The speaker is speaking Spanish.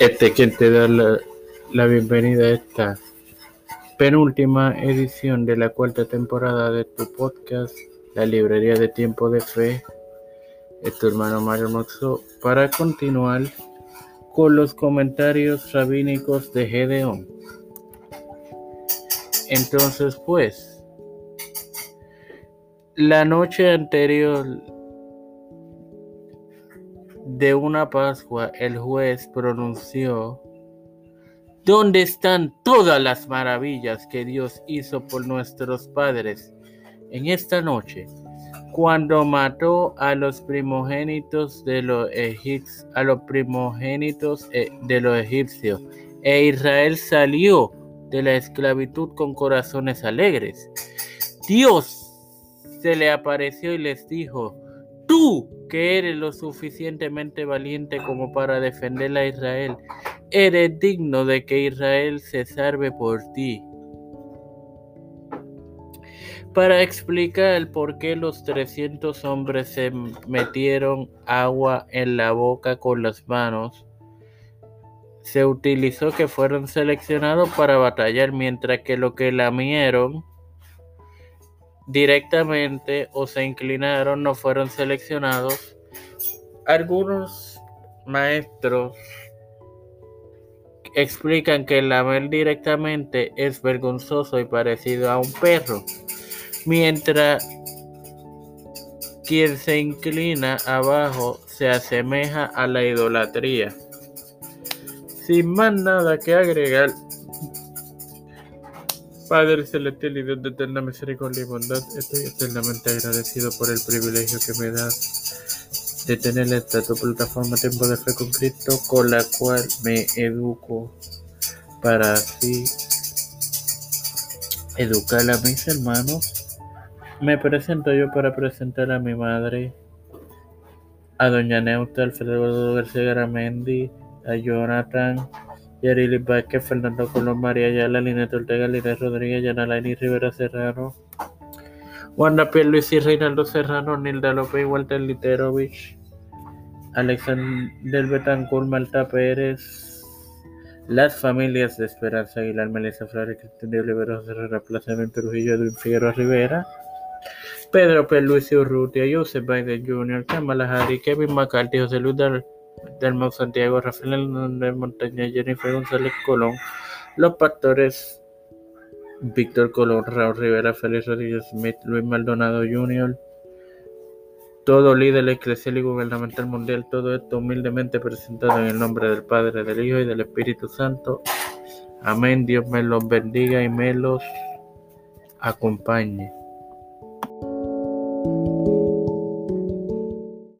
Este quien te da la, bienvenida a esta penúltima edición de la cuarta temporada de tu podcast, La Librería de Tiempo de Fe. Es tu hermano Mario Moxo para continuar con los comentarios rabínicos de Gedeón. Entonces, pues, la noche anterior de una Pascua, el juez pronunció, ¿dónde están todas las maravillas que Dios hizo por nuestros padres en esta noche? Cuando mató a los primogénitos de los egipcios, a los primogénitos eh, de los egipcios, e Israel salió de la esclavitud con corazones alegres. Dios se le apareció y les dijo, tú que eres lo suficientemente valiente como para defender a Israel, eres digno de que Israel se salve por ti. Para explicar por qué los 300 hombres se metieron agua en la boca con las manos, se utilizó que fueron seleccionados para batallar, mientras que lo que lamieron directamente o se inclinaron no fueron seleccionados. Algunos maestros explican que lamer directamente es vergonzoso y parecido a un perro, mientras quien se inclina abajo se asemeja a la idolatría. Sin más nada que agregar, Padre celestial y Dios de eterna misericordia y bondad, estoy eternamente agradecido por el privilegio que me das de tener esta tu plataforma Tiempo de Fe con Cristo, con la cual me educo para así educar a mis hermanos. Me presento yo para presentar a mi madre, a doña Neuta, Alfredo García Garamendi, a Jonathan, Yarili Vázquez, Fernando Colón, María Ayala, Lineta Ortega, Lina Rodríguez, Yanalaini Rivera Serrano, Wanda Luis y Reinaldo Serrano, Nilda López Walter Literovich, Alexander Betancourt, Malta Pérez, las familias de Esperanza Aguilar, Melissa Flores, Cristian de Olivero, Herrera, Plaza Trujillo, Edwin Figueroa Rivera, Pedro P. Luis Urrutia, Joseph Biden Jr., Kamala Harris, Kevin McCarthy, José Luis Delmo Santiago, Rafael Hernández Montaña, Jennifer González Colón, Los Pastores, Víctor Colón, Raúl Rivera, Félix Rodríguez Smith, Luis Maldonado Jr., todo líder eclesial y gubernamental mundial, todo esto humildemente presentado en el nombre del Padre, del Hijo y del Espíritu Santo. Amén. Dios me los bendiga y me los acompañe.